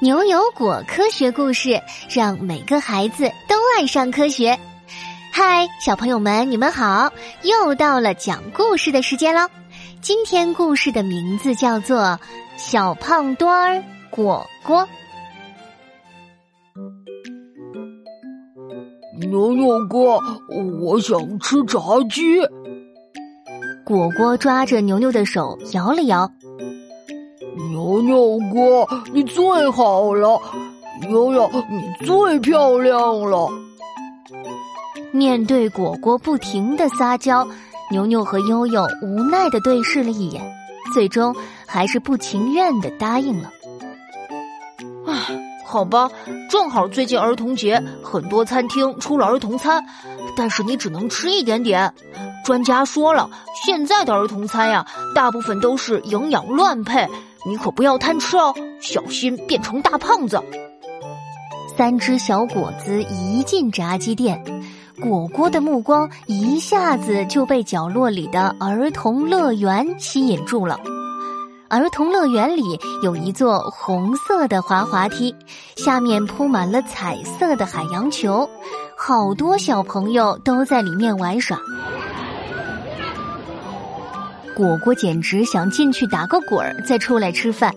牛油果科学故事，让每个孩子都爱上科学。嗨，小朋友们，你们好！又到了讲故事的时间喽。今天故事的名字叫做《小胖墩儿果果》。牛牛哥，我想吃炸鸡。果果抓着牛牛的手摇了摇。牛牛哥，你最好了，悠悠，你最漂亮了。面对果果不停的撒娇，牛牛和悠悠无奈的对视了一眼，最终还是不情愿的答应了。唉，好吧，正好最近儿童节，很多餐厅出了儿童餐，但是你只能吃一点点。专家说了，现在的儿童餐呀，大部分都是营养乱配。你可不要贪吃哦，小心变成大胖子。三只小果子一进炸鸡店，果果的目光一下子就被角落里的儿童乐园吸引住了。儿童乐园里有一座红色的滑滑梯，下面铺满了彩色的海洋球，好多小朋友都在里面玩耍。果果简直想进去打个滚儿，再出来吃饭。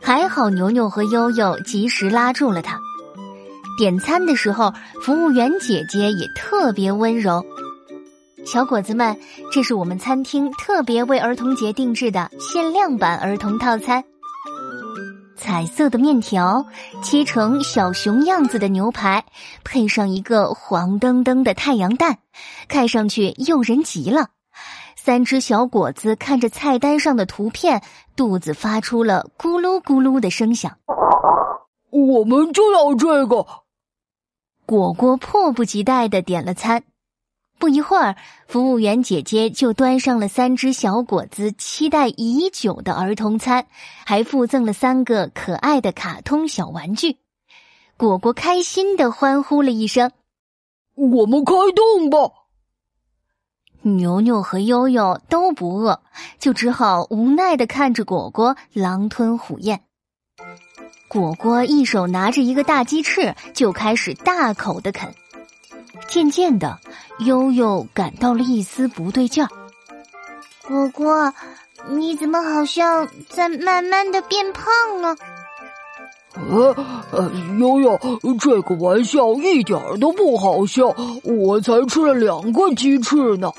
还好牛牛和悠悠及时拉住了他。点餐的时候，服务员姐姐也特别温柔。小果子们，这是我们餐厅特别为儿童节定制的限量版儿童套餐：彩色的面条，切成小熊样子的牛排，配上一个黄澄澄的太阳蛋，看上去诱人极了。三只小果子看着菜单上的图片，肚子发出了咕噜咕噜的声响。我们就要这个。果果迫不及待的点了餐。不一会儿，服务员姐姐就端上了三只小果子期待已久的儿童餐，还附赠了三个可爱的卡通小玩具。果果开心的欢呼了一声：“我们开动吧！”牛牛和悠悠都不饿，就只好无奈的看着果果狼吞虎咽。果果一手拿着一个大鸡翅，就开始大口的啃。渐渐的，悠悠感到了一丝不对劲儿。果果，你怎么好像在慢慢的变胖呢？呃呃，悠悠，这个玩笑一点都不好笑，我才吃了两个鸡翅呢。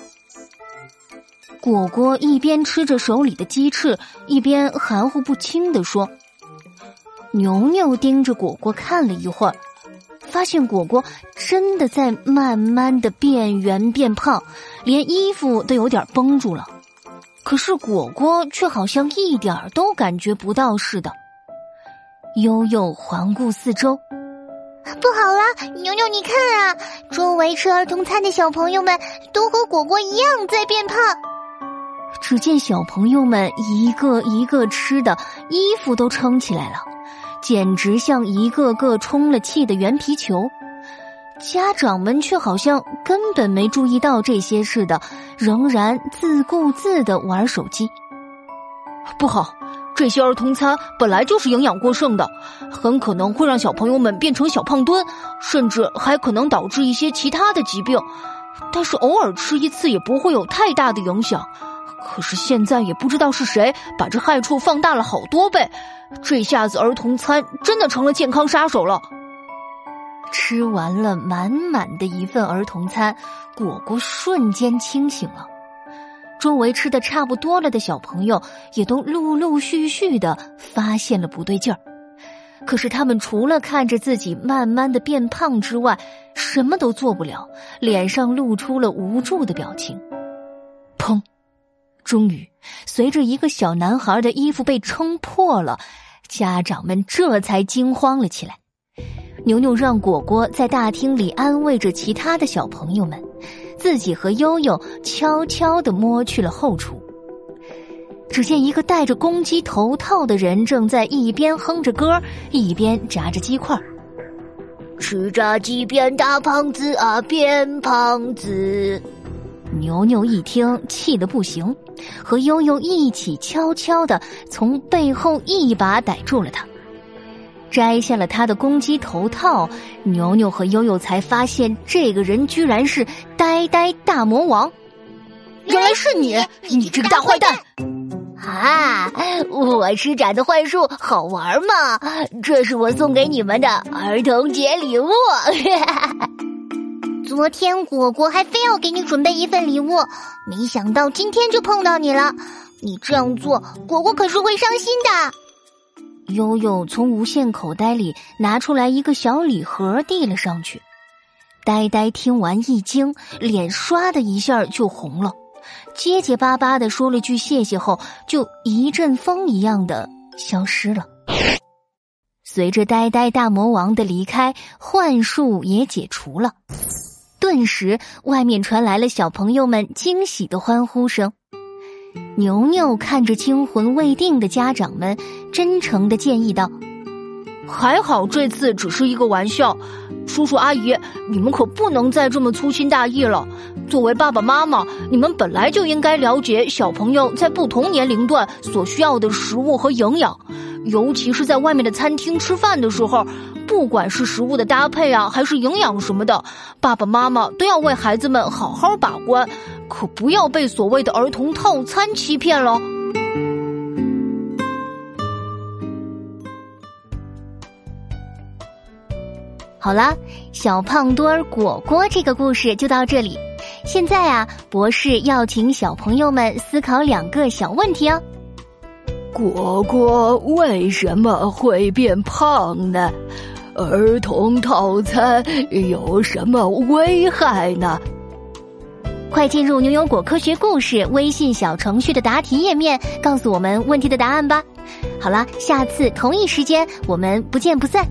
果果一边吃着手里的鸡翅，一边含糊不清的说：“牛牛盯着果果看了一会儿，发现果果真的在慢慢的变圆变胖，连衣服都有点绷住了。可是果果却好像一点都感觉不到似的。”悠悠环顾四周，不好了，牛牛，你看啊，周围吃儿童餐的小朋友们都和果果一样在变胖。只见小朋友们一个一个吃的，衣服都撑起来了，简直像一个个充了气的圆皮球。家长们却好像根本没注意到这些似的，仍然自顾自的玩手机。不好，这些儿童餐本来就是营养过剩的，很可能会让小朋友们变成小胖墩，甚至还可能导致一些其他的疾病。但是偶尔吃一次也不会有太大的影响。可是现在也不知道是谁把这害处放大了好多倍，这下子儿童餐真的成了健康杀手了。吃完了满满的一份儿童餐，果果瞬间清醒了。周围吃的差不多了的小朋友也都陆陆续续的发现了不对劲儿，可是他们除了看着自己慢慢的变胖之外，什么都做不了，脸上露出了无助的表情。砰！终于，随着一个小男孩的衣服被撑破了，家长们这才惊慌了起来。牛牛让果果在大厅里安慰着其他的小朋友们，自己和悠悠悄悄的摸去了后厨。只见一个戴着公鸡头套的人正在一边哼着歌，一边炸着鸡块。吃炸鸡变大胖子啊，变胖子。牛牛一听，气得不行，和悠悠一起悄悄的从背后一把逮住了他。摘下了他的公鸡头套，牛牛和悠悠才发现这个人居然是呆呆大魔王。原来是你，你这个大坏蛋！啊，我施展的幻术好玩吗？这是我送给你们的儿童节礼物。昨天果果还非要给你准备一份礼物，没想到今天就碰到你了。你这样做，果果可是会伤心的。悠悠从无线口袋里拿出来一个小礼盒，递了上去。呆呆听完一惊，脸唰的一下就红了。结结巴巴的说了句谢谢后，就一阵风一样的消失了。随着呆呆大魔王的离开，幻术也解除了。顿时，外面传来了小朋友们惊喜的欢呼声。牛牛看着惊魂未定的家长们，真诚的建议道。还好这次只是一个玩笑，叔叔阿姨，你们可不能再这么粗心大意了。作为爸爸妈妈，你们本来就应该了解小朋友在不同年龄段所需要的食物和营养，尤其是在外面的餐厅吃饭的时候，不管是食物的搭配啊，还是营养什么的，爸爸妈妈都要为孩子们好好把关，可不要被所谓的儿童套餐欺骗了。好了，小胖墩儿果果这个故事就到这里。现在啊，博士要请小朋友们思考两个小问题哦。果果为什么会变胖呢？儿童套餐有什么危害呢？快进入牛油果科学故事微信小程序的答题页面，告诉我们问题的答案吧。好了，下次同一时间我们不见不散。